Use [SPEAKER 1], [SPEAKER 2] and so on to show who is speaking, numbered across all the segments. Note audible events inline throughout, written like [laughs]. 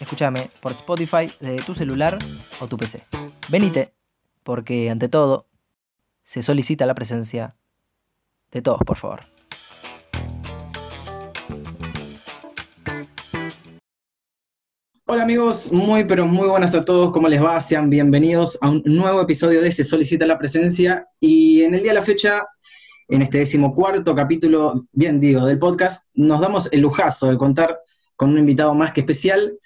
[SPEAKER 1] Escúchame por Spotify de tu celular o tu PC. Venite, porque ante todo se solicita la presencia de todos, por favor. Hola amigos, muy pero muy buenas a todos, ¿cómo les va? Sean bienvenidos a un nuevo episodio de Se solicita la presencia y en el día de la fecha, en este decimocuarto capítulo, bien digo, del podcast, nos damos el lujazo de contar con un invitado más que especial.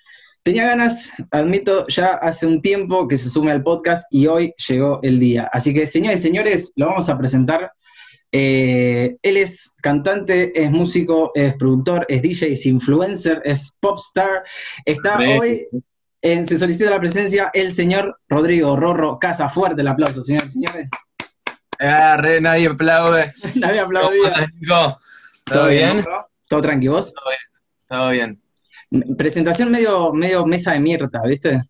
[SPEAKER 1] Tenía ganas, admito, ya hace un tiempo que se sume al podcast y hoy llegó el día. Así que, señores y señores, lo vamos a presentar. Eh, él es cantante, es músico, es productor, es DJ, es influencer, es popstar. Está hoy en Se solicita la presencia el señor Rodrigo Rorro Casa. Fuerte el aplauso, señores y señores.
[SPEAKER 2] Ah, re, nadie aplaude. [laughs]
[SPEAKER 1] Nadie aplaudía.
[SPEAKER 2] ¿Todo, ¿Todo bien?
[SPEAKER 1] ¿Todo tranqui vos?
[SPEAKER 2] Todo bien. Todo bien.
[SPEAKER 1] Presentación medio, medio mesa de mierda, ¿viste?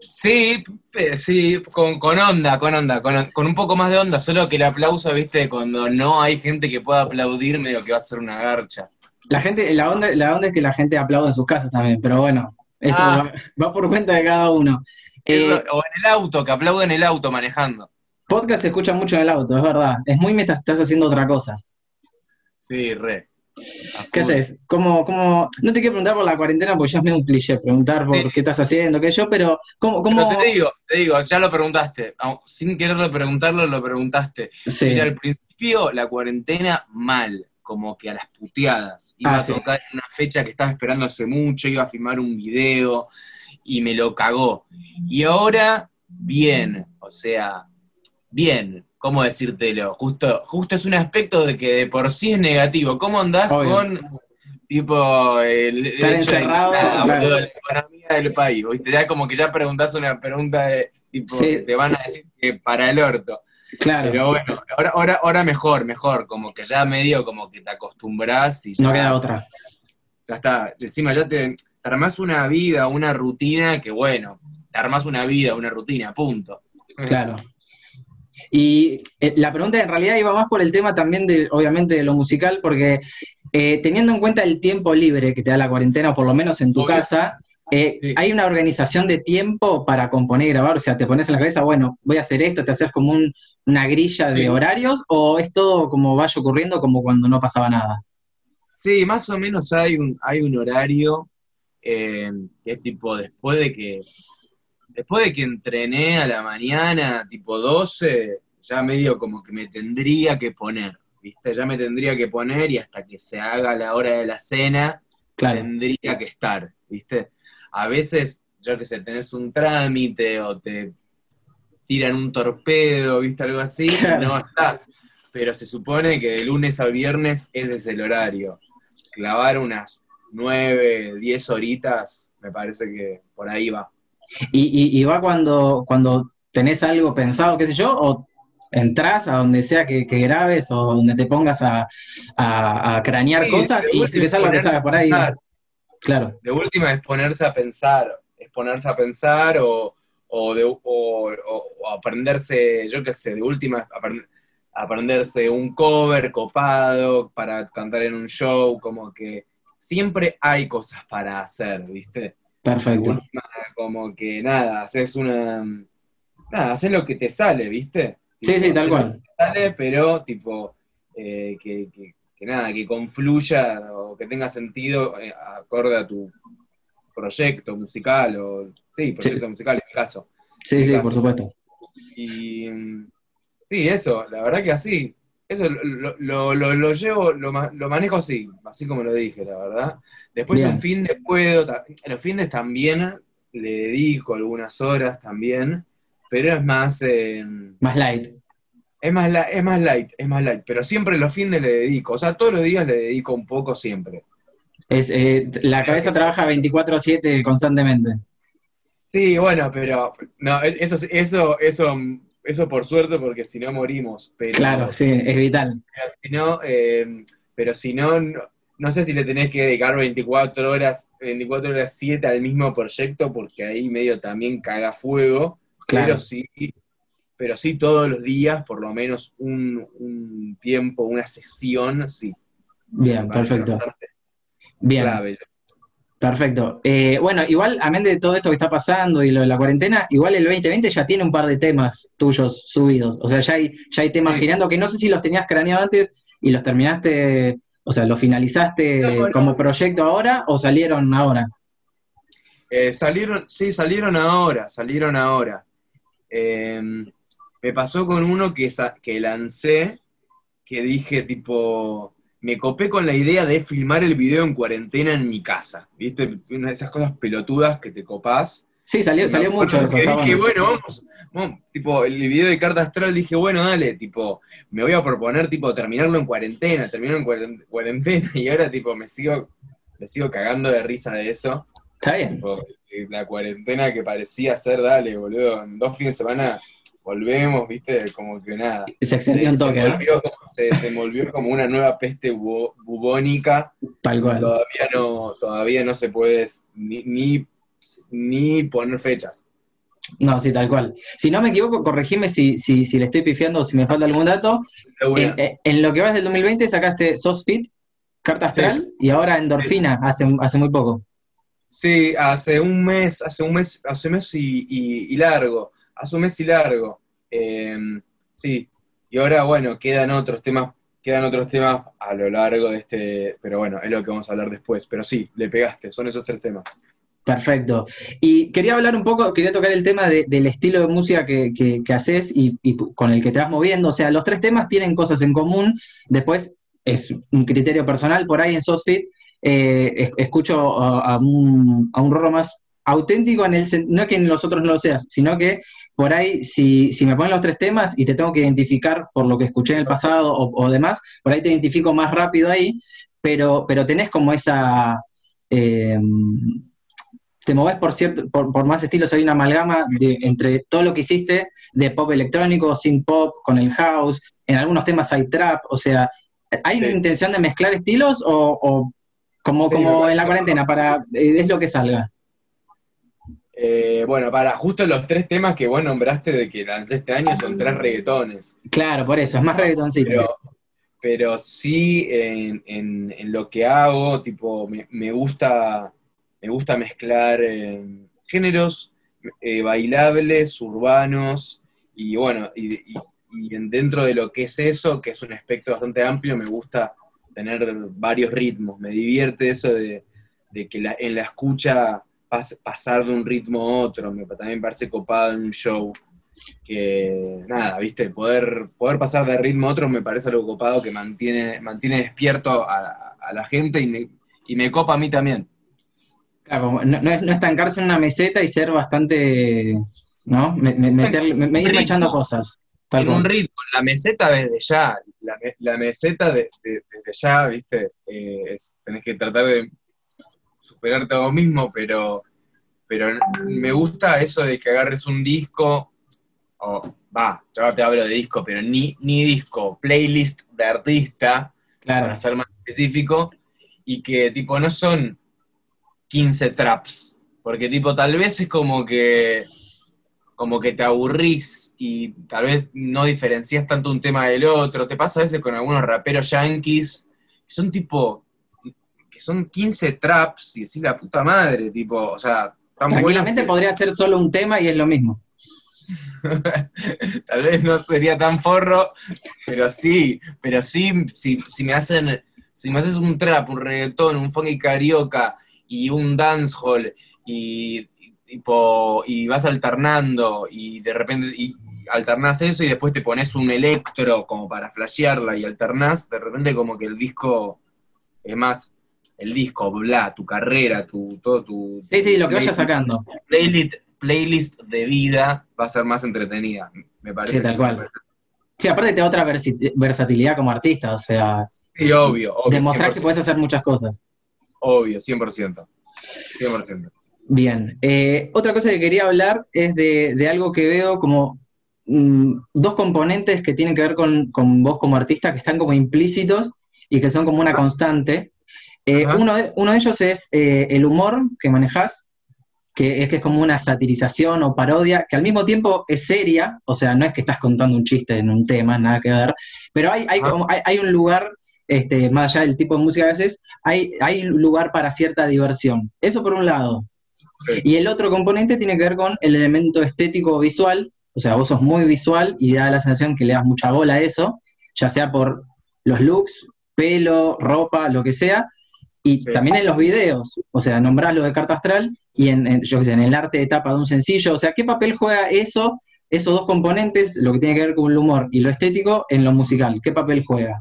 [SPEAKER 2] Sí, eh, sí, con, con onda, con onda, con, con, un poco más de onda, solo que el aplauso, viste, cuando no hay gente que pueda aplaudir, medio que va a ser una garcha.
[SPEAKER 1] La gente, la onda, la onda es que la gente aplaude en sus casas también, pero bueno, eso
[SPEAKER 2] Ah.
[SPEAKER 1] va, va por cuenta de cada uno. Eh,
[SPEAKER 2] o en el auto, que aplaude en el auto manejando.
[SPEAKER 1] podcast se escucha mucho en el auto, es verdad. Es muy mientras estás haciendo otra cosa.
[SPEAKER 2] Sí, re.
[SPEAKER 1] ¿Qué haces? ¿Cómo, cómo... No te quiero preguntar por la cuarentena porque ya es medio un cliché preguntar por
[SPEAKER 2] Sí.
[SPEAKER 1] qué estás haciendo, qué yo, pero ¿cómo, cómo...
[SPEAKER 2] Pero te digo, te digo, ya lo preguntaste. Sin quererlo preguntarlo, lo preguntaste.
[SPEAKER 1] Sí.
[SPEAKER 2] Mira, al principio la cuarentena mal, como que a las puteadas. Iba
[SPEAKER 1] Ah,
[SPEAKER 2] a
[SPEAKER 1] sí.
[SPEAKER 2] tocar en una fecha que estaba esperando hace mucho, iba a filmar un video y me lo cagó. Y ahora, bien, o sea, bien, ¿cómo decírtelo? Justo, justo es un aspecto de que de por sí es negativo. ¿Cómo andás
[SPEAKER 1] Obvio.
[SPEAKER 2] con tipo el, el
[SPEAKER 1] Estar
[SPEAKER 2] hecho de-
[SPEAKER 1] encerrado,
[SPEAKER 2] nada,
[SPEAKER 1] claro.
[SPEAKER 2] boludo, la economía del país? ¿viste? Ya como que ya preguntás una pregunta de tipo
[SPEAKER 1] Sí.
[SPEAKER 2] te van a decir que para el orto.
[SPEAKER 1] Claro,
[SPEAKER 2] Pero bueno, ahora, ahora, ahora mejor, mejor, como que ya medio como que te acostumbras y ya,
[SPEAKER 1] no queda otra.
[SPEAKER 2] ya está. Encima ya te, te armás una vida, una rutina que bueno, te armás una vida, una rutina, punto.
[SPEAKER 1] Claro. Y eh, la pregunta en realidad iba más por el tema también de, obviamente, de lo musical, porque eh, teniendo en cuenta el tiempo libre que te da la cuarentena, o por lo menos en tu
[SPEAKER 2] Obvio.
[SPEAKER 1] casa, eh,
[SPEAKER 2] Sí.
[SPEAKER 1] ¿hay una organización de tiempo para componer y grabar? O sea, te pones en la cabeza, bueno, voy a hacer esto, te haces como un- una grilla de
[SPEAKER 2] Sí.
[SPEAKER 1] horarios, o es todo como vaya ocurriendo como cuando no pasaba nada?
[SPEAKER 2] Sí, más o menos hay un, hay un horario que es tipo después de que después de que entrené a la mañana, tipo 12, ya medio como que me tendría que poner, ¿viste? Ya me tendría que poner y hasta que se haga la hora de la cena,
[SPEAKER 1] Claro,
[SPEAKER 2] tendría que estar, ¿viste? A veces, yo que sé, tenés un trámite o te tiran un torpedo, ¿viste? Algo así, y
[SPEAKER 1] Claro. [laughs]
[SPEAKER 2] no estás. Pero se supone que de lunes a viernes ese es el horario. Clavar unas nueve, diez horitas, me parece que por ahí va.
[SPEAKER 1] Y, y- y va cuando, cuando tenés algo pensado, qué sé yo, o entras a donde sea que, que grabes o donde te pongas a, a- a cranear
[SPEAKER 2] Sí,
[SPEAKER 1] cosas y si te te
[SPEAKER 2] ponerse
[SPEAKER 1] salga por ahí. Claro,
[SPEAKER 2] De última es ponerse a pensar, es ponerse a pensar o, o, de- o- o- o aprenderse, yo qué sé, de última aprend- aprenderse un cover copado para cantar en un show, como que siempre hay cosas para hacer, ¿viste?
[SPEAKER 1] Perfecto.
[SPEAKER 2] como que nada, haces una... Nada, haces lo que te sale, ¿viste?
[SPEAKER 1] Sí,
[SPEAKER 2] Tipo,
[SPEAKER 1] sí, tal cual.
[SPEAKER 2] sale, pero tipo, eh, que, que- que nada, que confluya o que tenga sentido eh, acorde a tu proyecto musical o sí, proyecto musical en mi caso.
[SPEAKER 1] Sí, sí, por supuesto.
[SPEAKER 2] Y sí, eso, la verdad que así. Eso lo, lo- lo- lo llevo, lo manejo así, así como lo dije, la verdad. Después
[SPEAKER 1] Bien.
[SPEAKER 2] un fin de puedo, los fines también le dedico algunas horas también, pero es más, eh,
[SPEAKER 1] Más light.
[SPEAKER 2] es más, la- es más light, es más light, pero siempre los fines le dedico, o sea, todos los días le dedico un poco siempre.
[SPEAKER 1] Es, eh, la cabeza trabaja 24-7 constantemente.
[SPEAKER 2] Sí, bueno, pero no, eso, eso, eso, eso por suerte, porque si no morimos. Pero,
[SPEAKER 1] claro, sí, es vital.
[SPEAKER 2] Pero si no, eh, pero si no, no, sé si le tenés que dedicar 24 horas, 24 horas 7 al mismo proyecto, porque ahí medio también caga fuego. Claro. Pero sí, pero sí todos los días, por lo menos un, tiempo, una sesión, sí.
[SPEAKER 1] Bien, perfecto. Bien. Perfecto. Eh, bueno, igual, amén de todo esto que está pasando y lo de la cuarentena, igual el 2020 ya tiene un par de temas tuyos subidos. O sea, ya hay, ya hay temas girando que no sé si los tenías craneado antes y los terminaste, o sea, los finalizaste como proyecto ahora o salieron ahora.
[SPEAKER 2] Eh, salieron, sí, salieron ahora, salieron ahora. Eh, me pasó con uno que, que lancé, que dije tipo, me copé con la idea de filmar el video en cuarentena en mi casa. ¿Viste? Una de esas cosas pelotudas que te copás.
[SPEAKER 1] Sí, salió, salió mucho
[SPEAKER 2] eso. dije, bueno, vamos, tipo, el video de carta astral dije, bueno, dale, tipo, me voy a proponer, tipo, terminarlo en cuarentena, terminarlo en cuarentena, y ahora, tipo, me sigo, me sigo cagando de risa de eso.
[SPEAKER 1] Está bien.
[SPEAKER 2] Eh, la cuarentena que parecía ser, dale, boludo, en dos fines de semana volvemos, viste, como que nada.
[SPEAKER 1] Se extendió un toque,
[SPEAKER 2] se, se, volvió como una nueva peste bubónica.
[SPEAKER 1] Tal cual.
[SPEAKER 2] Todavía no, todavía no se puede ni, ni, poner fechas.
[SPEAKER 1] No, sí, tal cual. Si no me equivoco, corregime si, si, si le estoy pifiando o si me falta algún dato. Eh, eh, en, lo que vas del 2020 sacaste SOSFIT, Carta Astral, y ahora Endorfina, hace, hace muy poco.
[SPEAKER 2] Sí, hace un mes, hace un mes, hace un mes y largo hace un mes y largo. Em, sí, y ahora, bueno, quedan otros temas, quedan otros temas a lo largo de este, pero bueno, es lo que vamos a hablar después. Pero sí, le pegaste, son esos tres temas.
[SPEAKER 1] Perfecto. Y quería hablar un poco, quería tocar el tema del estilo de música que, haces y, con el que te vas moviendo. O sea, los tres temas tienen cosas en común. Después es un criterio personal. Por ahí en Sosfit eh, escucho a, un, a un más auténtico en el no es que en los otros no lo seas, sino que por ahí, si, si, me ponen los tres temas y te tengo que identificar por lo que escuché en el pasado o, demás, por ahí te identifico más rápido ahí, pero, pero tenés como esa... Eh, te moves por, cierto, por, más estilos, hay una amalgama de, entre todo lo que hiciste de pop electrónico, sin pop, con el house, en algunos temas hay trap, o sea, ¿hay una intención de mezclar estilos o, como, como en la cuarentena, para eh, es lo que salga?
[SPEAKER 2] Eh, bueno, para justo los tres temas que vos nombraste de que lancé este año son tres reggaetones.
[SPEAKER 1] Claro, por eso, es más reggaetoncito.
[SPEAKER 2] Pero, pero sí en, lo que hago, tipo, me, gusta, me gusta mezclar eh, géneros eh, bailables, urbanos, y bueno, y, dentro de lo que es eso, que es un aspecto bastante amplio, me gusta tener varios ritmos. Me divierte eso de, que en la escucha pasar de un ritmo a otro, me, también parece copado en un show. Que nada, viste, poder, poder pasar de ritmo a otro me parece algo copado que mantiene, mantiene despierto a, la gente y me, y me, copa a mí también.
[SPEAKER 1] Claro, no, no, estancarse en una meseta y ser bastante, ¿no? Me, me, ir echando cosas.
[SPEAKER 2] Tal en un ritmo, la meseta desde ya, la, meseta desde ya, viste, eh, tenés que tratar de superarte a vos mismo, pero, pero me gusta eso de que agarres un disco, o va, yo te hablo de disco, pero ni, ni disco, playlist de artista, para ser más específico, y que tipo no son 15 traps, porque tipo tal vez es como que como que te aburrís y tal vez no diferencias tanto un tema del otro. Te pasa a veces con algunos raperos yankees, que son tipo que son 15 traps y decir la puta madre, tipo, o sea,
[SPEAKER 1] tan Tranquilamente podría ser solo un tema y es lo mismo. [laughs]
[SPEAKER 2] Tal vez no sería tan forro, pero sí, pero sí, si, me hacen, si me haces un trap, un reggaetón, un funky carioca y un dancehall y, tipo, y vas alternando y de repente y alternás eso y después te pones un electro como para flashearla y alternás, de repente como que el disco es más, el disco, bla, tu carrera, tu, todo tu...
[SPEAKER 1] Sí, sí, lo que vayas sacando.
[SPEAKER 2] Playlist, playlist de vida va a ser más entretenida, me parece.
[SPEAKER 1] Sí, tal cual. Sí, aparte te da otra versatilidad como artista, o sea...
[SPEAKER 2] Sí, obvio, obvio.
[SPEAKER 1] Demostrar que puedes hacer muchas cosas.
[SPEAKER 2] Obvio, 100%. 100%.
[SPEAKER 1] Bien. Eh, otra cosa que quería hablar es de, algo que veo como mm, dos componentes que tienen que ver con, vos como artista que están como implícitos y que son como una constante. Eh, uno, de, uno, de, ellos es eh, el humor que manejas, que es que es como una satirización o parodia, que al mismo tiempo es seria, o sea, no es que estás contando un chiste en un tema, nada que ver, pero hay, hay, como, hay, un lugar, este, más allá del tipo de música que haces, hay, hay lugar para cierta diversión. Eso por un lado. Y el otro componente tiene que ver con el elemento estético visual, o sea, vos sos muy visual y da la sensación que le das mucha bola a eso, ya sea por los looks, pelo, ropa, lo que sea, y también en los videos, o sea, nombrás lo de carta astral y en, yo sé, en el arte de tapa de un sencillo, o sea, ¿qué papel juega eso, esos dos componentes, lo que tiene que ver con el humor y lo estético, en lo musical? ¿Qué papel juega?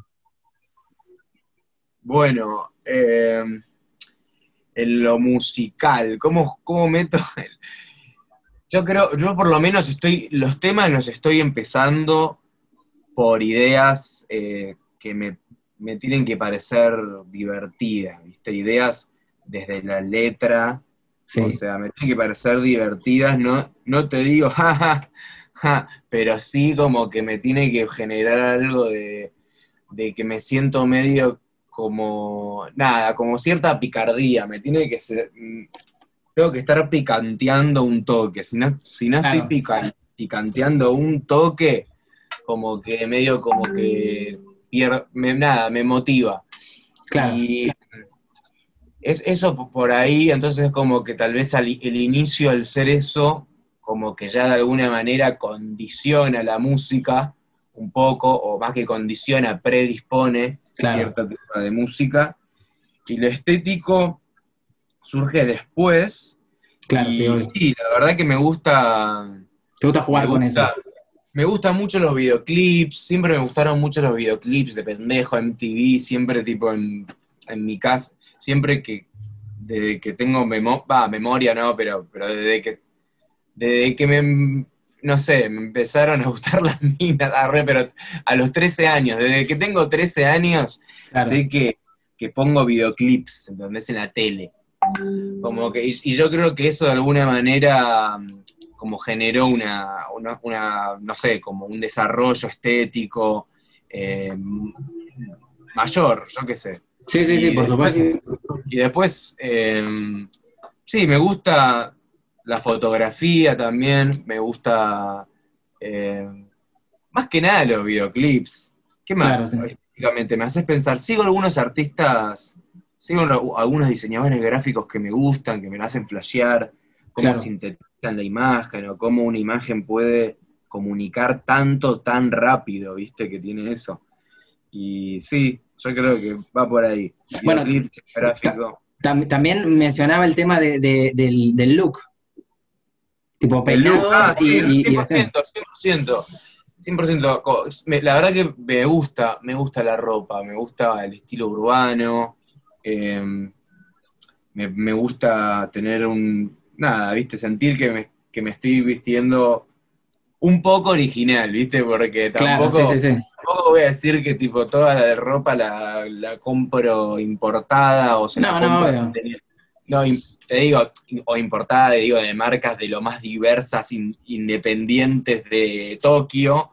[SPEAKER 2] Bueno, eh, en lo musical, ¿cómo, cómo meto? [laughs] Yo creo, yo por lo menos estoy, los temas los estoy empezando por ideas eh, que me, tienen que parecer divertidas, ¿viste? Ideas desde la letra, o sea, me tienen que parecer divertidas, no, no te digo, [laughs] ja, pero sí como que me tiene que generar algo de, de que me siento medio como, nada, como cierta picardía, me tiene que ser, mm, tengo que estar picanteando un toque, si no, si no estoy picanteando un toque, como que medio como que me, nada, me motiva. Y es, eso por ahí, entonces como que tal vez el inicio al ser eso, como que ya de alguna manera condiciona la música un poco, o más que condiciona, predispone cierta tipo de música. Y lo estético surge después.
[SPEAKER 1] Claro,
[SPEAKER 2] y sí, la verdad que me gusta.
[SPEAKER 1] ¿Te gusta jugar con eso?
[SPEAKER 2] Me gustan mucho los videoclips, siempre me gustaron mucho los videoclips de pendejo, MTV, siempre tipo en, mi casa, siempre que desde que tengo memoria, no, pero, pero desde que desde que me no sé, me empezaron a gustar [laughs] las minas, pero a los 13 años, desde que tengo 13 años, sé que, pongo videoclips, ¿entendés? En la tele. Como que, y, yo creo que eso de alguna manera como generó una, no sé, como un desarrollo estético eh, mayor, yo qué sé.
[SPEAKER 1] Sí, sí, sí, por supuesto.
[SPEAKER 2] Y después, eh, sí, me gusta, la fotografía también, me gusta eh, más que nada los videoclips. ¿Qué más? me haces pensar, sigo algunos artistas, sigo algunos diseñadores gráficos que me gustan, que me hacen flashear, cómo sintetizan la imagen o cómo una imagen puede comunicar tanto, tan rápido, ¿viste? Que tiene eso. Y sí, yo creo que va por ahí.
[SPEAKER 1] Bueno, gráfico. También mencionaba el tema del look, Tipo peinado
[SPEAKER 2] ah, sí, y, 100%, 100%, 100%. La verdad que me gusta, me gusta la ropa, me gusta el estilo urbano, em, me, gusta tener un, nada, viste, sentir que me, que me estoy vistiendo un poco original, viste, porque tampoco, tampoco voy a decir que tipo toda la ropa la, la compro importada o se la compro. No, te digo, o importada, digo, de marcas de lo más diversas, independientes de Tokio,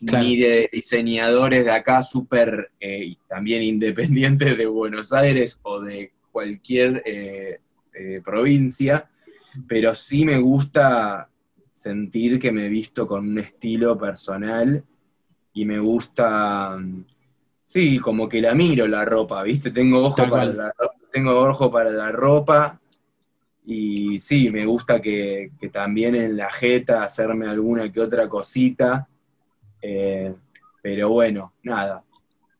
[SPEAKER 2] ni de diseñadores de acá súper eh, también independientes de Buenos Aires o de cualquier eh, eh, provincia, pero sí me gusta sentir que me he visto con un estilo personal y me gusta, sí, como que la miro la ropa, ¿viste? Tengo ojo, para la, tengo ojo para la ropa y sí, me gusta que, también en la jeta hacerme alguna que otra cosita. Eh, pero bueno, nada.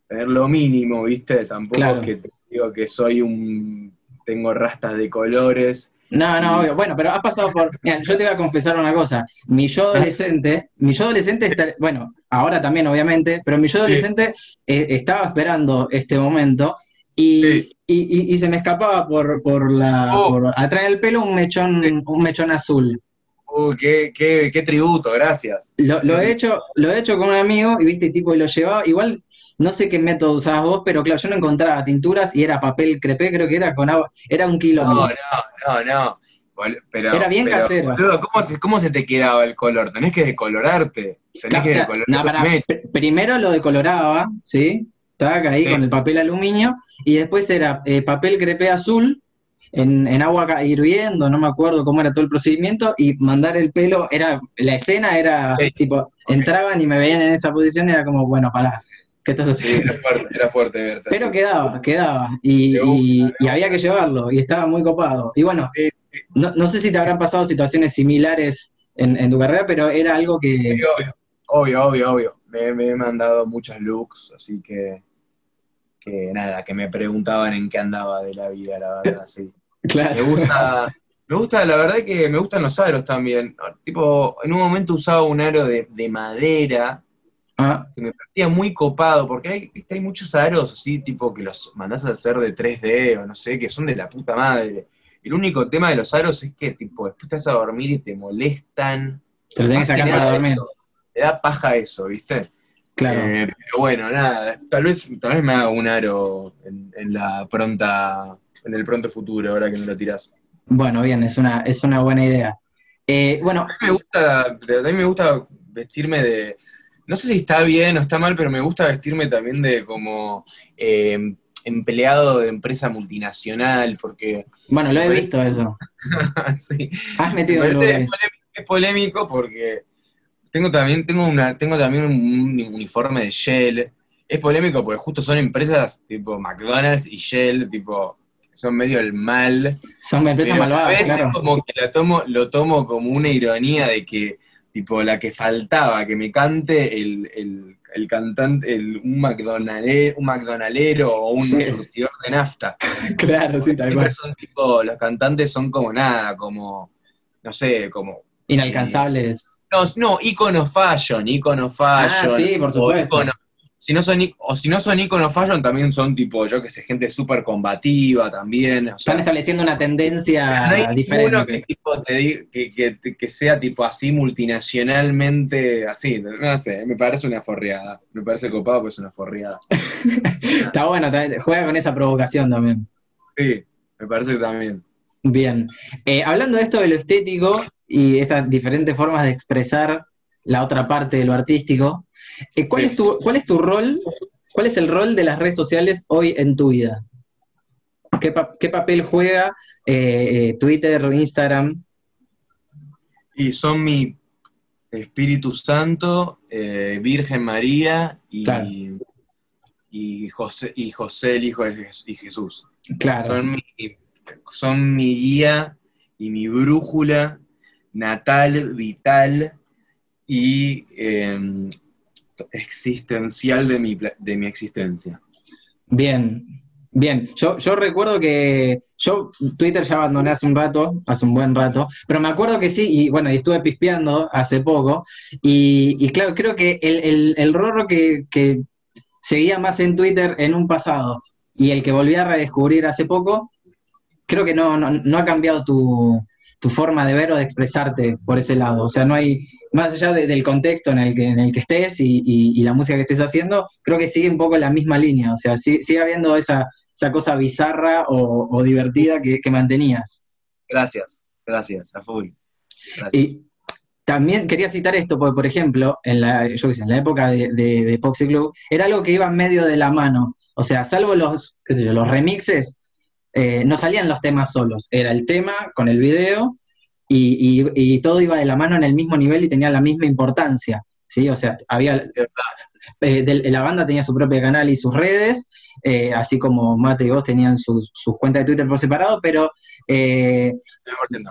[SPEAKER 2] Tener lo mínimo, ¿viste? Tampoco es que te digo que soy un. tengo rastas de colores.
[SPEAKER 1] No, no, obvio. Bueno, pero has pasado por. Mira, yo te voy a confesar una cosa. Mi yo adolescente, mi yo adolescente está, bueno, ahora también, obviamente, pero mi yo adolescente eh, estaba esperando este momento y, y, se me escapaba por, por la oh. por atrás del pelo un mechón, un mechón azul.
[SPEAKER 2] Uh, qué, qué, tributo, gracias.
[SPEAKER 1] Lo, he hecho, lo he hecho con un amigo y viste, tipo, y lo llevaba, igual no sé qué método usabas vos, pero claro, yo no encontraba tinturas y era papel crepé, creo que era con agua, era un kilo.
[SPEAKER 2] No, no, no, no. Pero,
[SPEAKER 1] Era bien
[SPEAKER 2] pero,
[SPEAKER 1] casero.
[SPEAKER 2] boludo, ¿cómo, se- cómo se te quedaba el color? Tenés que decolorarte. Tenés
[SPEAKER 1] Claro,
[SPEAKER 2] que
[SPEAKER 1] o sea,
[SPEAKER 2] decolorar
[SPEAKER 1] no, pr- primero lo decoloraba, ¿sí? Tac, ahí
[SPEAKER 2] Sí.
[SPEAKER 1] con el papel aluminio, y después era eh, papel crepé azul en, en agua hirviendo, no me acuerdo cómo era todo el procedimiento, y mandar el pelo, era, la escena era
[SPEAKER 2] Sí.
[SPEAKER 1] tipo, entraban y me veían en esa posición, y era como, bueno, pará, ¿qué estás
[SPEAKER 2] Sí,
[SPEAKER 1] haciendo?
[SPEAKER 2] era fuerte, era fuerte
[SPEAKER 1] Pero quedaba, quedaba, y, había que llevarlo, y estaba muy copado. Y bueno, no, no sé si te habrán pasado situaciones similares en, en tu carrera, pero era algo que...
[SPEAKER 2] Obvio, obvio, obvio, obvio. Me, me he mandado muchos looks, así que, que nada, que me preguntaban en qué andaba de la vida, la verdad, sí. [laughs]
[SPEAKER 1] Claro.
[SPEAKER 2] Me gusta, me gusta, la verdad que me gustan los aros también. Tipo, en un momento usaba un aro de, de madera
[SPEAKER 1] Ah,
[SPEAKER 2] que me parecía muy copado, porque hay, viste, hay muchos aros así, tipo, que los mandás a hacer de 3D o no sé, que son de la puta madre. El único tema de los aros es que, tipo, después estás a dormir y te molestan.
[SPEAKER 1] te lo tenés que sacar para dormir.
[SPEAKER 2] Te da paja eso, ¿viste?
[SPEAKER 1] Claro.
[SPEAKER 2] Eh, pero bueno, nada, tal vez, tal vez me haga un aro en, en la pronta, en el pronto futuro, ahora que me lo tirás.
[SPEAKER 1] Bueno, bien, es una, es una buena idea. Eh, bueno,
[SPEAKER 2] A mí me gusta, a mí me gusta vestirme de, no sé si está bien o está mal, pero me gusta vestirme también de como eh, empleado de empresa multinacional, porque
[SPEAKER 1] bueno, lo he visto eso. [laughs]
[SPEAKER 2] sí,
[SPEAKER 1] Has
[SPEAKER 2] me
[SPEAKER 1] metido
[SPEAKER 2] es, es polémico porque tengo también, tengo una, tengo también un uniforme de Shell. Es polémico porque justo son empresas tipo McDonald's y Shell, tipo, son medio el mal.
[SPEAKER 1] Son empresas
[SPEAKER 2] Pero a
[SPEAKER 1] malvadas,
[SPEAKER 2] veces
[SPEAKER 1] claro.
[SPEAKER 2] como que la tomo, lo tomo como una ironía de que, tipo, la que faltaba, que me cante el, el, el cantante, el, un, McDonaldero, un McDonaldero o un
[SPEAKER 1] Sí.
[SPEAKER 2] surtidor de nafta. [laughs]
[SPEAKER 1] Claro, sí, tal
[SPEAKER 2] Siempre
[SPEAKER 1] cual.
[SPEAKER 2] son tipo, los cantantes son como nada, como, no sé, como...
[SPEAKER 1] Inalcanzables.
[SPEAKER 2] No, no, icono fashion, icono fashion.
[SPEAKER 1] Ah, sí, por supuesto.
[SPEAKER 2] ícono- si no son, o si no son icono fashion, también son tipo, yo que sé, gente súper combativa también. o sea,
[SPEAKER 1] Están estableciendo una tendencia
[SPEAKER 2] no hay
[SPEAKER 1] diferente.
[SPEAKER 2] que, tipo, te di- que, que- que sea tipo así multinacionalmente, así, no sé, me parece una forreada. Me parece copado, pues es una forreada. [laughs]
[SPEAKER 1] Está bueno, juega con esa provocación también.
[SPEAKER 2] Sí, me parece que también.
[SPEAKER 1] Bien. Eh, hablando de esto de lo estético y estas diferentes formas de expresar la otra parte de lo artístico, eh, ¿cuál, es tu, ¿cuál es tu rol? ¿Cuál es el rol de las redes sociales hoy en tu vida? ¿Qué, pa- qué papel juega eh, eh, Twitter, Instagram?
[SPEAKER 2] Y son mi Espíritu Santo, eh, Virgen María y,
[SPEAKER 1] Claro.
[SPEAKER 2] y, José, y José el Hijo de y Jesús.
[SPEAKER 1] Claro.
[SPEAKER 2] Son mi, son mi guía y mi brújula natal, vital y eh, existencial de mi, de mi existencia.
[SPEAKER 1] Bien, bien. Yo, yo recuerdo que yo Twitter ya abandoné hace un rato, hace un buen rato, pero me acuerdo que sí, y bueno, y estuve pispeando hace poco, y, y claro, creo que el, el, el Rorro que, que seguía más en Twitter en un pasado y el que volví a redescubrir hace poco, creo que no, no, no ha cambiado tu, tu forma de ver o de expresarte por ese lado. O sea, no hay, más allá de- del contexto en el que, en el que estés y, y- y la música que estés haciendo, creo que sigue un poco la misma línea. O sea, sí- sigue habiendo esa, esa cosa bizarra o, o divertida que, que mantenías.
[SPEAKER 2] Gracias, gracias, a full. Gracias.
[SPEAKER 1] Y también quería citar esto, porque, por ejemplo, en la, yo qué sé, en la época de, de, Club, era algo que iba medio de la mano. O sea, salvo los, qué sé yo, los remixes, eh, no salían los temas solos. Era el tema con el video y, y- y todo iba de la mano en el mismo nivel y tenía la misma importancia. ¿sí? O sea, había. eh, la banda tenía su propio canal y sus redes, eh, así como Mate y vos tenían sus, cuentas de Twitter por separado, pero eh,
[SPEAKER 2] 100%.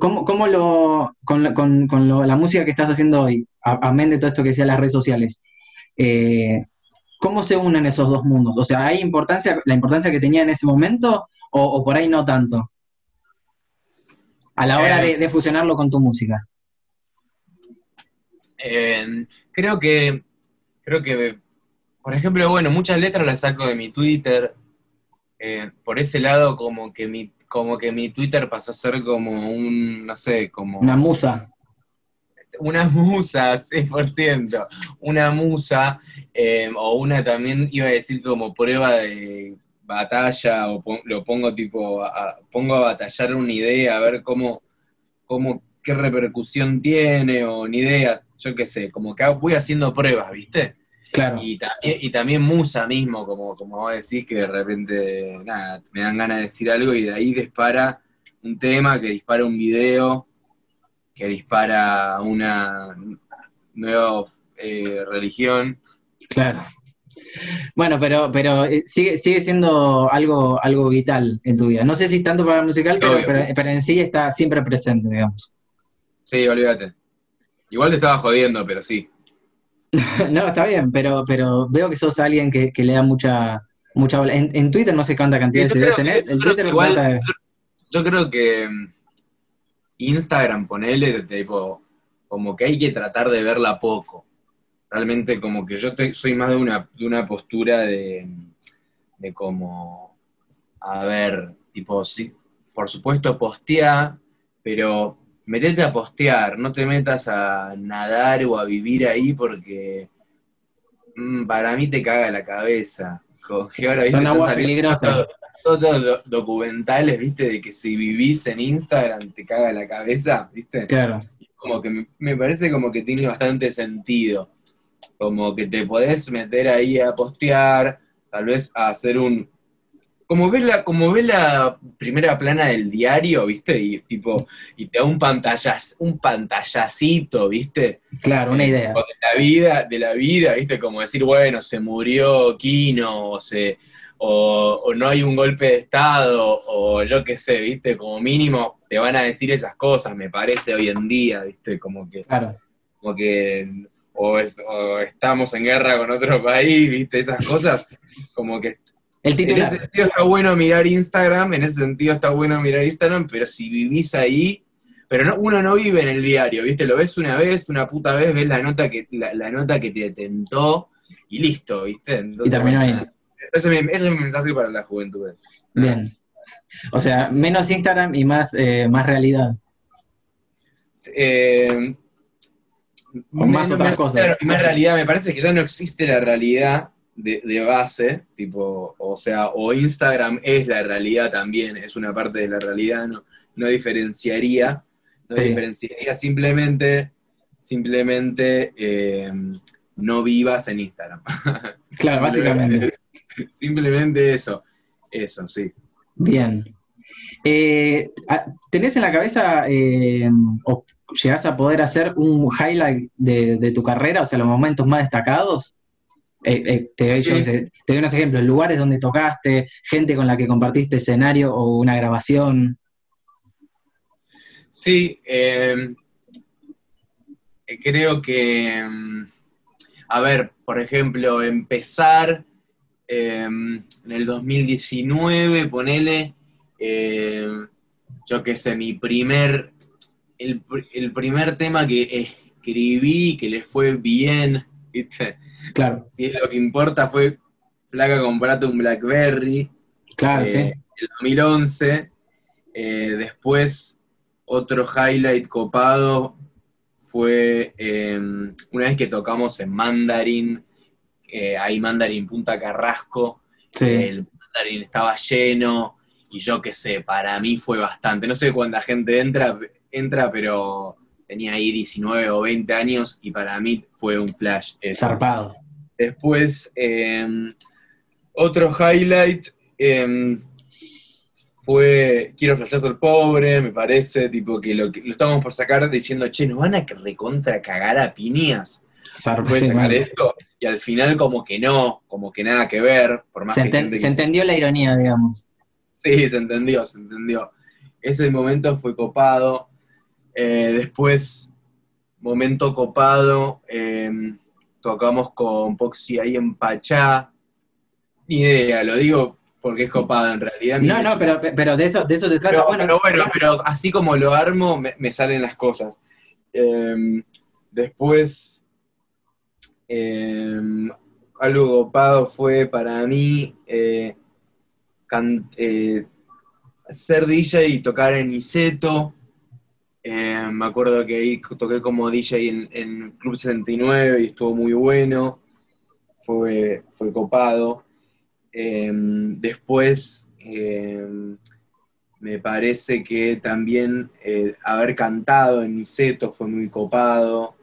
[SPEAKER 1] ¿Cómo, cómo lo, con, con- la música que estás haciendo hoy, amén de todo esto que decía las redes sociales, eh, ¿cómo se unen esos dos mundos? O sea, ¿hay importancia, la importancia que tenía en ese momento o, o por ahí no tanto? A la hora
[SPEAKER 2] Eh.
[SPEAKER 1] de, de fusionarlo con tu música.
[SPEAKER 2] Eh, creo que, creo que, por ejemplo, bueno, muchas letras las saco de mi Twitter. Eh, por ese lado, como que mi, como que mi Twitter pasó a ser como un, no sé, como
[SPEAKER 1] Una musa.
[SPEAKER 2] una musa, [laughs] 100%, una musa, eh, o una también iba a decir como prueba de batalla, o pon- lo pongo tipo, a- pongo a batallar una idea, a ver cómo, cómo, qué repercusión tiene o ni idea, yo qué sé, como que voy haciendo pruebas, ¿viste?
[SPEAKER 1] Claro.
[SPEAKER 2] Y también, y también musa mismo, como, como vos decís, que de repente, nada, me dan ganas de decir algo y de ahí dispara un tema, que dispara un video, que dispara una nueva eh, religión.
[SPEAKER 1] Claro. Bueno, pero, pero eh, sigue, sigue siendo algo, algo vital en tu vida. No sé si tanto para el musical, pero, pero, pero en sí está siempre presente, digamos.
[SPEAKER 2] Sí, olvídate. Igual te estaba jodiendo, pero sí. [laughs]
[SPEAKER 1] No, está bien, pero, pero veo que sos alguien que, que le da mucha, mucha bola. En, en Twitter no sé cuánta cantidad de tenés. El Twitter
[SPEAKER 2] igual-
[SPEAKER 1] de-
[SPEAKER 2] Yo creo que mm, Instagram, ponele, tipo, como que hay que tratar de verla poco. Realmente como que yo te- soy más de una, de una postura de, de como, a ver, tipo, sí, por supuesto postear, pero metete a postear, no te metas a nadar o a vivir ahí porque mm, para mí te caga la cabeza. Que [laughs] ahora,
[SPEAKER 1] Son aguas peligrosas.
[SPEAKER 2] todos- todos los do- documentales, viste, de que si vivís en Instagram te caga la cabeza, viste.
[SPEAKER 1] Claro.
[SPEAKER 2] Como que me, me parece como que tiene bastante sentido. Como que te podés meter ahí a postear, tal vez a hacer un. Como ves la, como ves la primera plana del diario, ¿viste? Y tipo, y te da un pantallas, un pantallacito, ¿viste?
[SPEAKER 1] Claro, una
[SPEAKER 2] Eh,
[SPEAKER 1] idea.
[SPEAKER 2] De la vida, de la vida, ¿viste? Como decir, bueno, se murió Kino, o se, o, o no hay un golpe de estado, o yo qué sé, ¿viste? Como mínimo te van a decir esas cosas, me parece hoy en día, ¿viste? Como que,
[SPEAKER 1] Claro.
[SPEAKER 2] como que o, es- o estamos en guerra con otro [laughs] país, ¿viste? Esas cosas, como que
[SPEAKER 1] El
[SPEAKER 2] en
[SPEAKER 1] titular.
[SPEAKER 2] ese sentido está bueno mirar Instagram, en ese sentido está bueno mirar Instagram, pero si vivís ahí, pero no, uno no vive en el diario, ¿viste? Lo ves una vez, una puta vez, ves la nota que, la, la nota que te tentó y listo, ¿viste? Entonces,
[SPEAKER 1] Y terminó ahí.
[SPEAKER 2] Ese es, mi, ese es mi mensaje para la juventud.
[SPEAKER 1] Bien. O sea, menos Instagram y más, eh, más realidad.
[SPEAKER 2] Eh,
[SPEAKER 1] O más
[SPEAKER 2] me-
[SPEAKER 1] otras
[SPEAKER 2] me-
[SPEAKER 1] cosas.
[SPEAKER 2] claro, Más realidad, me parece que ya no existe la realidad de, de base, tipo, o sea, o Instagram es la realidad también, es una parte de la realidad, no, no diferenciaría, no
[SPEAKER 1] Sí.
[SPEAKER 2] diferenciaría simplemente, simplemente eh, no vivas en Instagram. [laughs]
[SPEAKER 1] Claro, básicamente. [laughs]
[SPEAKER 2] Simplemente eso, eso, sí.
[SPEAKER 1] Bien. Eh, ah, ¿Tenés en la cabeza eh, o llegás a poder hacer un highlight de, de tu carrera, o sea, los momentos más destacados? Eh, eh, te, doy, yo
[SPEAKER 2] Sí.
[SPEAKER 1] qué sé, te doy unos ejemplos, lugares donde tocaste, gente con la que compartiste escenario o una grabación.
[SPEAKER 2] Sí, eh, creo que, mm, a ver, por ejemplo, empezar eh, en el 2019, ponele, yo qué sé, mi primer, el, el primer tema que escribí, que le fue bien, ¿viste?
[SPEAKER 1] Claro,
[SPEAKER 2] Si es lo que importa, fue Flaca, comprate un Blackberry
[SPEAKER 1] claro,
[SPEAKER 2] eh,
[SPEAKER 1] sí.
[SPEAKER 2] el 2011. Eh, después, otro highlight copado fue eh, una vez que tocamos en Mandarin, eh, ahí Mandarin Punta Carrasco,
[SPEAKER 1] sí.
[SPEAKER 2] el Mandarin estaba lleno, y yo qué sé, para mí fue bastante. No sé cuánta gente entra, entra pero tenía ahí 19 o 20 años, y para mí fue un flash. eso.
[SPEAKER 1] Zarpado.
[SPEAKER 2] Después, eh, otro highlight eh, fue Quiero flashazo el pobre, me parece, tipo que lo, lo estábamos por sacar diciendo, che, nos van a recontra cagar a piñas
[SPEAKER 1] Zarpado.
[SPEAKER 2] sacar esto, y al final como que no, como que nada que ver, por más
[SPEAKER 1] Se,
[SPEAKER 2] que
[SPEAKER 1] enten-
[SPEAKER 2] que-
[SPEAKER 1] se entendió la ironía, digamos.
[SPEAKER 2] Sí, se entendió, se entendió. Ese momento fue copado. Eh, después, momento copado, eh, tocamos con Poxy ahí en Pachá. Ni idea, lo digo porque es copado en realidad.
[SPEAKER 1] No, no, pero, pero de eso, de eso se trata.
[SPEAKER 2] Pero
[SPEAKER 1] bueno,
[SPEAKER 2] pero bueno, pero así como lo armo, me, me salen las cosas. Eh, después, eh, algo copado fue para mí eh, can- eh, ser DJ y tocar en Iseto. Eh, me acuerdo que ahí toqué como DJ en, en Club 69 y estuvo muy bueno. Fue, fue copado. Eh, después, eh, me parece que también haber cantado en Niceto fue muy copado.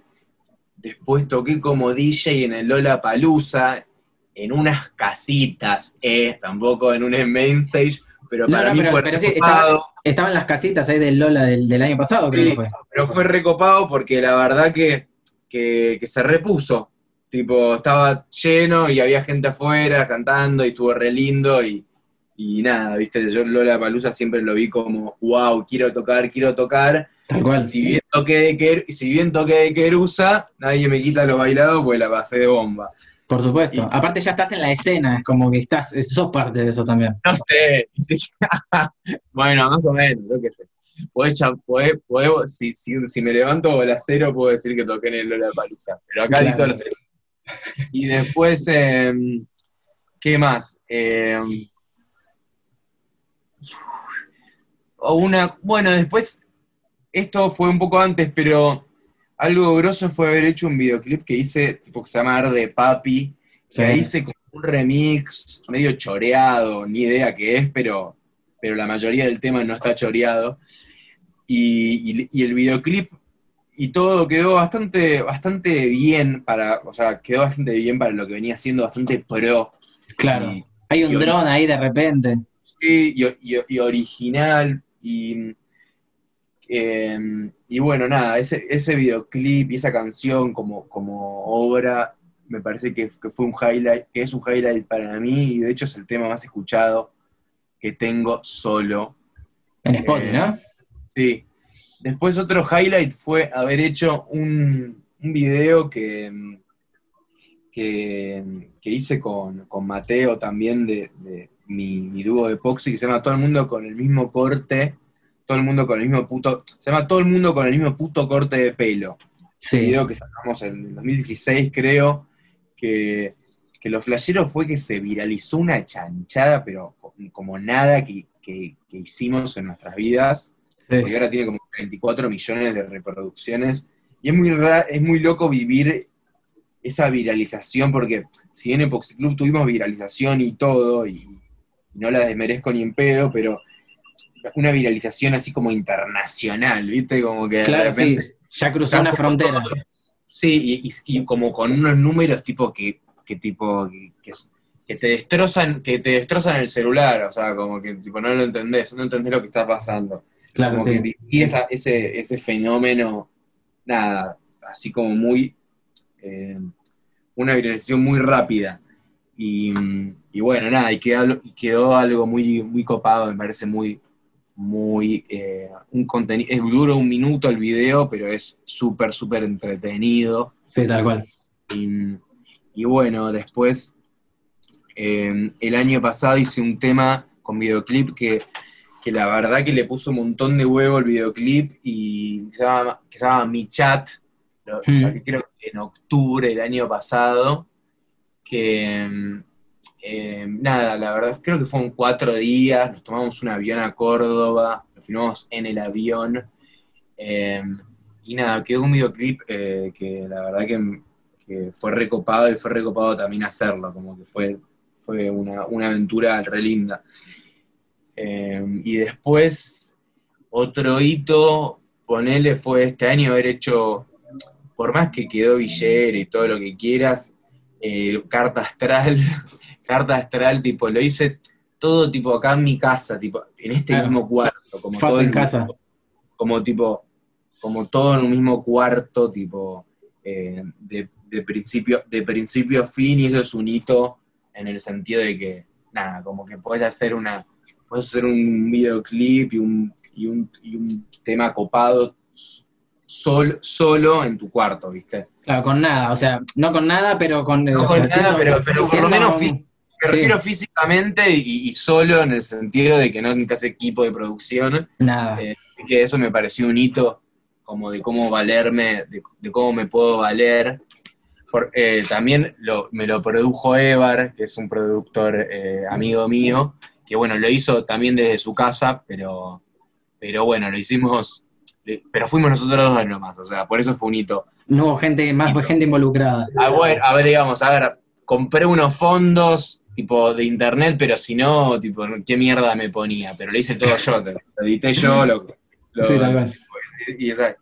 [SPEAKER 2] Después toqué como DJ en el Lola Palusa, en unas casitas, tampoco en un main stage, pero para
[SPEAKER 1] no,
[SPEAKER 2] mí
[SPEAKER 1] pero-
[SPEAKER 2] fue
[SPEAKER 1] pero sí,
[SPEAKER 2] recopado.
[SPEAKER 1] Estaban las casitas ahí del Lola del, del año pasado, creo
[SPEAKER 2] Sí,
[SPEAKER 1] que fue.
[SPEAKER 2] pero fue recopado porque la verdad que, que- que se repuso. Tipo, estaba lleno y había gente afuera cantando y estuvo re lindo y, y nada, viste, yo Lola Palusa siempre lo vi como, wow, quiero tocar, quiero tocar.
[SPEAKER 1] Tal cual.
[SPEAKER 2] Si bien toqué de, si bien toqué de Querusa, nadie me quita lo bailado, pues la pasé de bomba.
[SPEAKER 1] Por supuesto.
[SPEAKER 2] Y-
[SPEAKER 1] Aparte ya estás en la escena, es como que estás, sos parte de eso también.
[SPEAKER 2] No sé. sí. [laughs] bueno, más o menos, yo qué sé. Podés, podés- podés- si, si, si me levanto a las cero, puedo decir que toqué en el Lola Palusa. Pero acá
[SPEAKER 1] Claro.
[SPEAKER 2] todos los Y después, em, ¿qué más? Em, o una, bueno, después, esto fue un poco antes, pero algo grosso fue haber hecho un videoclip que hice, tipo que se llama Arde Papi, que ahí hice como un remix medio choreado, ni idea qué es, pero, pero la mayoría del tema no está choreado. Y, y- y el videoclip y todo quedó bastante, bastante bien para, o sea, quedó bastante bien para lo que venía siendo bastante pro.
[SPEAKER 1] Claro.
[SPEAKER 2] Y,
[SPEAKER 1] Hay un dron ahí de repente.
[SPEAKER 2] sí, y, y- y original. Y, em, y bueno, nada, ese, ese videoclip y esa canción como, como obra me parece que, que fue un highlight, que es un highlight para mí y de hecho es el tema más escuchado que tengo solo.
[SPEAKER 1] En Spotify,
[SPEAKER 2] Eh,
[SPEAKER 1] ¿no?
[SPEAKER 2] Sí. Después otro highlight fue haber hecho un, un video que, que, que hice con, con Mateo también de, de mi, mi dúo de Poxy, que se llama Todo el mundo con el mismo corte, todo el mundo con el mismo puto, se llama Todo el mundo con el mismo puto corte de pelo. Un
[SPEAKER 1] Sí.
[SPEAKER 2] video que sacamos en 2016 creo, que, que lo flashero fue que se viralizó una chanchada, pero como nada que, que- que hicimos en nuestras vidas
[SPEAKER 1] sí.
[SPEAKER 2] porque ahora tiene como 24 millones de reproducciones. Y es muy, es muy loco vivir esa viralización, porque si bien en Poxy Club tuvimos viralización y todo, y no la desmerezco ni en pedo, pero una viralización así como internacional, ¿viste? Como que de
[SPEAKER 1] Claro, sí.
[SPEAKER 2] repente-
[SPEAKER 1] Ya cruzó una frontera.
[SPEAKER 2] Sí, y, y- y como con unos números tipo que, que tipo que, te destrozan, que te destrozan el celular, o sea, como que tipo no lo entendés, no entendés lo que está pasando.
[SPEAKER 1] Claro,
[SPEAKER 2] Como que esa- ese, ese fenómeno, nada, así como muy, eh, una viralización muy rápida. Y, y bueno, nada, y quedó, y quedó algo muy, muy copado, me parece muy, muy, eh, un contenido, es duro un minuto el video, pero es súper, súper entretenido.
[SPEAKER 1] Sí, tal cual.
[SPEAKER 2] Y, y bueno, después, eh, el año pasado hice un tema con videoclip que, que la verdad que le puso un montón de huevo el videoclip y que se llama, que se llama Mi Chat, lo
[SPEAKER 1] Mm.
[SPEAKER 2] creo que en octubre del año pasado, que mm, eh, nada, la verdad creo que fueron cuatro días, nos tomamos un avión a Córdoba, lo filmamos en el avión, eh, y nada, quedó un videoclip eh, que la verdad que, fue recopado y fue recopado también hacerlo, como que fue, fue una, una aventura re linda. Eh, y después, otro hito, ponele, fue este año haber hecho, por más que quedó Villera y todo lo que quieras, eh, carta astral, [laughs] carta astral, tipo, lo hice todo tipo acá en mi casa, tipo, en este
[SPEAKER 1] Claro.
[SPEAKER 2] mismo cuarto, como todo
[SPEAKER 1] en casa.
[SPEAKER 2] como tipo, como todo en un mismo cuarto, tipo, eh, de, de principio, de principio a fin, y eso es un hito en el sentido de que, nada, como que puedes hacer una, puedes hacer un videoclip y un, y un, y un tema copado sol- solo en tu cuarto, ¿viste?
[SPEAKER 1] Claro, con nada, o sea, no con nada, pero con.
[SPEAKER 2] No
[SPEAKER 1] o
[SPEAKER 2] con
[SPEAKER 1] sea,
[SPEAKER 2] nada,
[SPEAKER 1] siendo-
[SPEAKER 2] pero, pero por lo menos
[SPEAKER 1] un-
[SPEAKER 2] me
[SPEAKER 1] sí.
[SPEAKER 2] refiero físicamente y, y solo en el sentido de que no necesitas equipo de producción,
[SPEAKER 1] Nada.
[SPEAKER 2] Eh, Así que eso me pareció un hito como de cómo valerme, de, de cómo me puedo valer. Por- eh, también lo- me lo produjo Evar, que es un productor eh, amigo mío, que bueno, lo hizo también desde su casa, pero, pero bueno, lo hicimos, pero fuimos nosotros dos nomás, o sea, por eso fue un hito.
[SPEAKER 1] No hubo gente, más gente involucrada.
[SPEAKER 2] A ver, a ver, digamos, a ver, compré unos fondos, tipo de internet, pero si no, tipo, ¿qué mierda me ponía? Pero lo hice todo yo, lo edité yo, lo, [laughs]
[SPEAKER 1] sí, tal cual.
[SPEAKER 2] y, esa-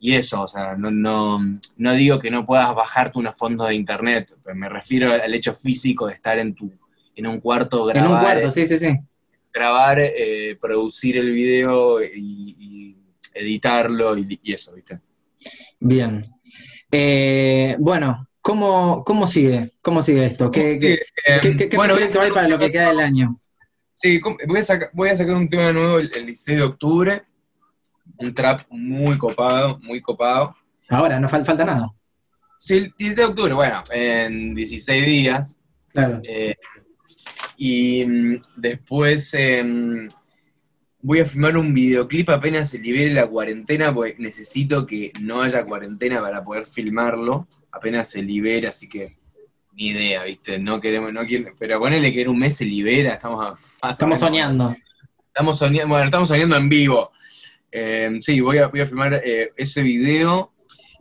[SPEAKER 2] y eso, o sea, no, no, no digo que no puedas bajarte unos fondos de internet, pero me refiero al hecho físico de estar en tu en un cuarto,
[SPEAKER 1] En un
[SPEAKER 2] grabar,
[SPEAKER 1] cuarto, sí, sí, sí.
[SPEAKER 2] grabar eh, producir el video y, y editarlo y, y eso, ¿viste?
[SPEAKER 1] Bien. Eh, bueno, ¿cómo, ¿cómo sigue? ¿Cómo sigue esto? ¿Qué, qué,
[SPEAKER 2] Eh,
[SPEAKER 1] qué- qué
[SPEAKER 2] bueno,
[SPEAKER 1] proyecto hay para lo que queda del año?
[SPEAKER 2] Sí, voy a, saca- voy a sacar un tema nuevo el, el 16 de octubre, un trap muy copado, muy copado.
[SPEAKER 1] Ahora, no fal- falta nada.
[SPEAKER 2] Sí, el 16 de octubre, bueno, en 16 días.
[SPEAKER 1] Claro.
[SPEAKER 2] Eh, y mm, después em, voy a filmar un videoclip apenas se libere la cuarentena, porque necesito que no haya cuarentena para poder filmarlo. Apenas se libera, así que ni idea, ¿viste? No queremos, no quiero, pero ponele que en un mes se libera, estamos a-
[SPEAKER 1] Estamos soñando.
[SPEAKER 2] Estamos soñando, bueno, estamos soñando en vivo. Eh, sí, voy a, voy a filmar eh, ese video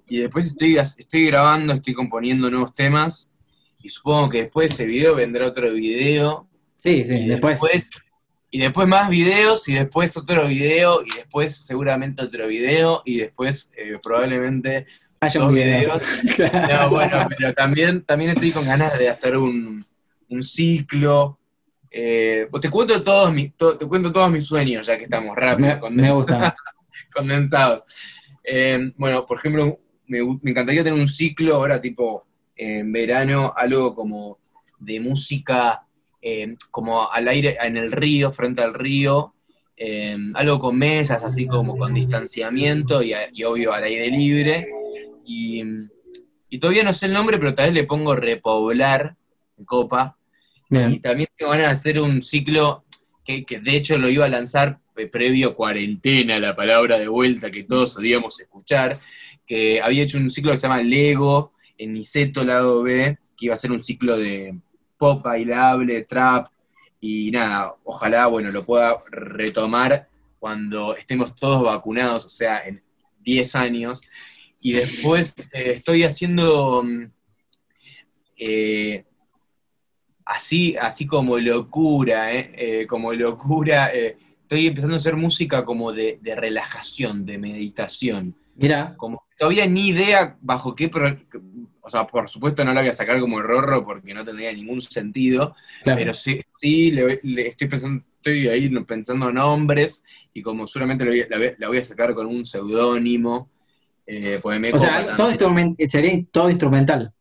[SPEAKER 2] y después estoy, estoy grabando, estoy componiendo nuevos temas y supongo que después de ese video vendrá otro video
[SPEAKER 1] Sí, sí,
[SPEAKER 2] y
[SPEAKER 1] después.
[SPEAKER 2] Y después más videos y después otro video y después seguramente otro video y después eh, probablemente
[SPEAKER 1] haya
[SPEAKER 2] dos
[SPEAKER 1] video.
[SPEAKER 2] videos. [laughs] No, bueno, pero también, también estoy con ganas de hacer un, un ciclo. Eh, pues te cuento todos mis, to- te cuento todos mis sueños, ya que estamos rápido,
[SPEAKER 1] me, gusta. [laughs]
[SPEAKER 2] condensados. Eh, bueno, por ejemplo, me, me encantaría tener un ciclo ahora tipo en verano, algo como de música, eh, como al aire, en el río, frente al río, eh, algo con mesas, así como con distanciamiento y, a- y obvio al aire libre. Y, y todavía no sé el nombre, pero tal vez le pongo repoblar en copa. Y también ganas de hacer un ciclo que, que de hecho lo iba a lanzar eh, previo cuarentena, la palabra de vuelta que todos solíamos escuchar, que había hecho un ciclo que se llama Lego, en Niceto, lado B, que iba a ser un ciclo de pop bailable, trap, y nada, ojalá, bueno, lo pueda retomar cuando estemos todos vacunados, o sea, en 10 años. Y después eh, estoy haciendo mm, eh, así, así como locura, ¿eh? Como locura, estoy empezando a hacer música como de, de relajación, de meditación.
[SPEAKER 1] Mira,
[SPEAKER 2] Como todavía ni idea bajo qué, pro- o sea, por supuesto no la voy a sacar como el rorro porque no tendría ningún sentido,
[SPEAKER 1] claro.
[SPEAKER 2] pero sí, sí le, le estoy pensando, estoy ahí pensando nombres y como seguramente la voy, a- la voy- la voy a sacar con un seudónimo. Eh, me
[SPEAKER 1] o sea, todo sería todo instrumental.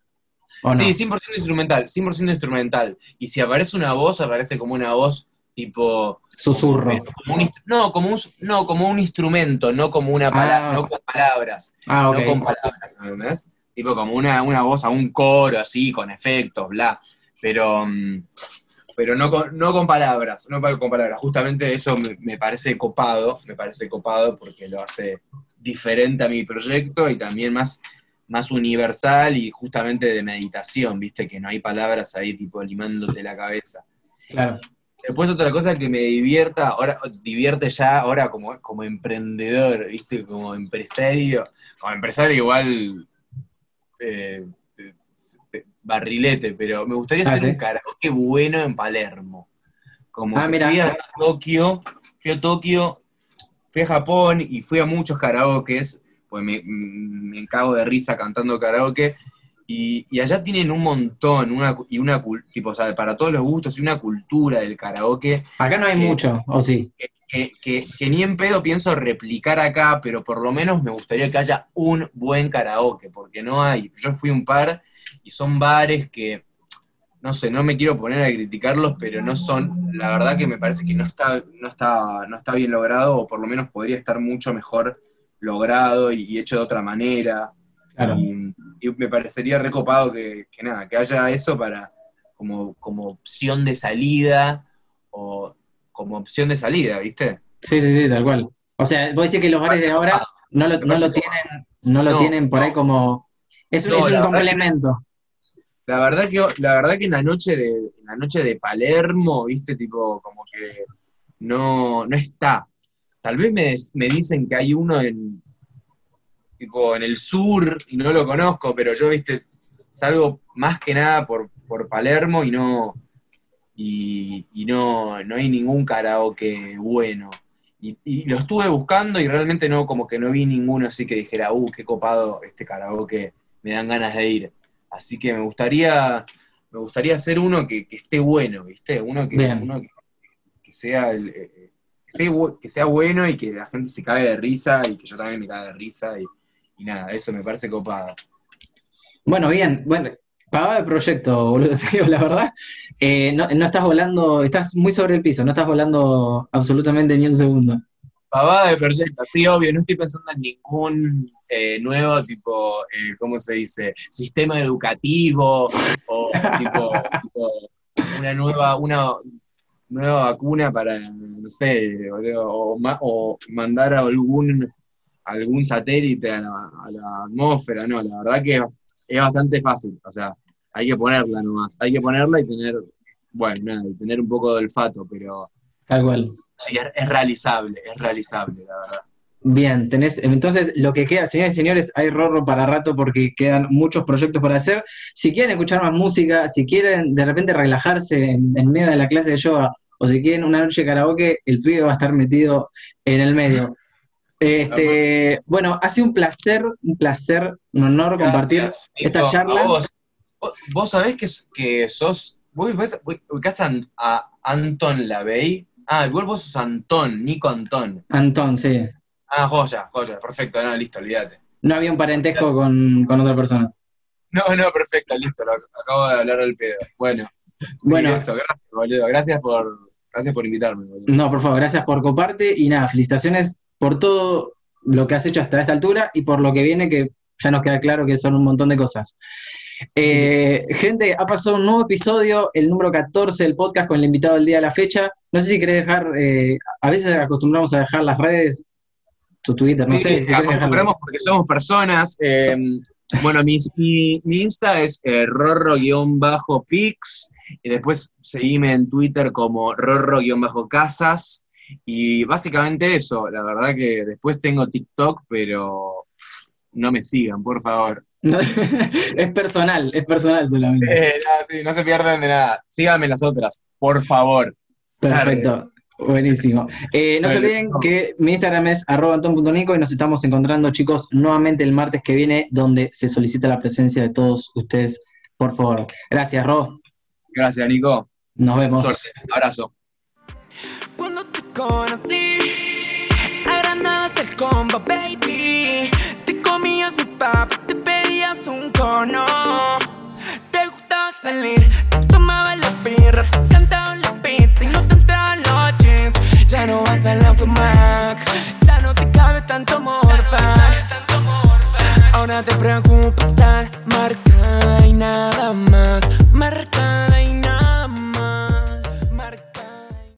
[SPEAKER 1] ¿O no?
[SPEAKER 2] Sí, 100% instrumental, 100% instrumental. Y si aparece una voz, aparece como una voz tipo...
[SPEAKER 1] Susurro.
[SPEAKER 2] como- un no, como un, no, como un instrumento, no como una palabra,
[SPEAKER 1] Ah.
[SPEAKER 2] no con palabras,
[SPEAKER 1] Ah, ok.
[SPEAKER 2] no con palabras, ¿entendés? Tipo como una, una voz a un coro así, con efectos, bla. Pero, mm, pero no, con, no con palabras, no con palabras. Justamente eso me, me parece copado, me parece copado porque lo hace diferente a mi proyecto y también más, más universal y justamente de meditación, viste, que no hay palabras ahí tipo limándote la cabeza.
[SPEAKER 1] Claro.
[SPEAKER 2] Después otra cosa que me divierta, ahora divierte ya ahora como, como emprendedor, ¿viste? Como empresario. Como empresario igual eh, te- te- barrilete, pero me gustaría
[SPEAKER 1] Ah,
[SPEAKER 2] hacer
[SPEAKER 1] ¿sí?
[SPEAKER 2] un karaoke bueno en Palermo. Como
[SPEAKER 1] Ah, mira.
[SPEAKER 2] fui a Tokio, fui a Tokio, fui a Japón y fui a muchos karaokes, pues me, me cago de risa cantando karaoke. Y, y allá tienen un montón, una, y una tipo, o sea, para todos los gustos, y una cultura del karaoke
[SPEAKER 1] Acá no hay mucho, ¿o sí?
[SPEAKER 2] Que, que- que ni en pedo pienso replicar acá, pero por lo menos me gustaría que haya un buen karaoke, porque no hay. Yo fui un par y son bares que, no sé, no me quiero poner a criticarlos, pero no son, la verdad que me parece que no está, no está, no está bien logrado, o por lo menos podría estar mucho mejor logrado y, y hecho de otra manera.
[SPEAKER 1] Claro.
[SPEAKER 2] Y, y me parecería recopado que, que nada, que haya eso para como, como opción de salida o como opción de salida, ¿viste?
[SPEAKER 1] Sí, sí, sí, tal cual. O sea, vos decís que los bares de ahora no lo, no lo tienen, no lo
[SPEAKER 2] No,
[SPEAKER 1] tienen por ahí como. Es, un-
[SPEAKER 2] No,
[SPEAKER 1] es un
[SPEAKER 2] la verdad que-
[SPEAKER 1] complemento.
[SPEAKER 2] La verdad que la verdad que en la noche de en la noche de Palermo, ¿viste? Tipo como que no no está. Tal vez me, me dicen que hay uno en tipo en el sur y no lo conozco, pero yo, ¿viste? Salgo más que nada por, por Palermo y no y, no, no hay ningún karaoke bueno. Y, lo estuve buscando y realmente no, como que no vi ninguno así que dijera, uh, qué copado este karaoke, me dan ganas de ir. Así que me gustaría, me gustaría hacer uno que, esté bueno, ¿viste? Uno que, sea eh, que sea bueno y que la gente se cague de risa y que yo también me cague de risa y, y nada, eso me parece copado.
[SPEAKER 1] Bueno, bien, bueno, pagaba el proyecto, boludo, [laughs] la verdad. Eh, no, estás volando, estás muy sobre el piso, no estás volando absolutamente ni un segundo.
[SPEAKER 2] Pavada de proyecto, sí, obvio, no estoy pensando en ningún eh, nuevo tipo, eh, ¿cómo se dice? Sistema educativo o tipo, una nueva, una nueva vacuna para, no sé, o, mandar a algún, algún satélite a la atmósfera, no, la verdad que es bastante fácil, o sea, hay que ponerla nomás, hay que ponerla y tener, bueno, nada, y tener un poco de olfato, pero...
[SPEAKER 1] Tal cual.
[SPEAKER 2] Sí, es, realizable, es realizable, la verdad.
[SPEAKER 1] Bien, tenés, entonces lo que queda, señores y señores, hay rorro para rato porque quedan muchos proyectos por hacer. Si quieren escuchar más música, si quieren de repente relajarse en, medio de la clase de yoga, o si quieren una noche de karaoke, el pibe va a estar metido en el medio. Este, bueno, ha sido un placer, un placer, un honor compartir esta charla.
[SPEAKER 2] Vos, sabés que, que sos. ¿Vos ubicás a, Anton Lavey? Ah, igual vos sos Antón, Nico Antón.
[SPEAKER 1] Antón, sí.
[SPEAKER 2] Ah, joya, joya, perfecto, no, listo, olvídate.
[SPEAKER 1] No había un parentesco con, otra persona.
[SPEAKER 2] No, no, perfecto, listo, acabo de hablar al pedo. Bueno. Bueno. Eso, gracias, boludo. Gracias por, gracias por invitarme, boludo.
[SPEAKER 1] No, por favor, gracias por coparte y nada, felicitaciones por todo lo que has hecho hasta esta altura y por lo que viene, que ya nos queda claro que son un montón de cosas. Eh, gente, ha pasado un nuevo episodio, el número 14 del podcast con el invitado del día de la fecha. No sé si querés dejar, eh, a veces acostumbramos a dejar las redes, tu Twitter, no sé. Si
[SPEAKER 2] acostumbramos porque somos personas. Eh, bueno, mi, mi, Insta es rorro-pix y después seguime en Twitter como rorro-casas. Y básicamente eso, la verdad que después tengo TikTok, pero no me sigan, por favor. [laughs]
[SPEAKER 1] es personal, es personal solamente.
[SPEAKER 2] Eh, no, sí, no se pierden de nada. Síganme las otras, por favor.
[SPEAKER 1] Perfecto. Buenísimo. Eh, no se olviden que mi Instagram es anton.nico y nos estamos encontrando, chicos, nuevamente el martes que viene, donde se solicita la presencia de todos ustedes, por favor. Gracias, Ro.
[SPEAKER 2] Gracias, Nico.
[SPEAKER 1] Nos vemos.
[SPEAKER 2] Suerte. Abrazo. Cuando te conocí, el combo, baby. oh no. Te gusta salir, te tomaba la birra, te cantaba la pizza y no te entraban los jeans. Ya no vas al automac, ya no te cabe tanto morfa. Ahora te preocupa estar marcada y nada más marcada.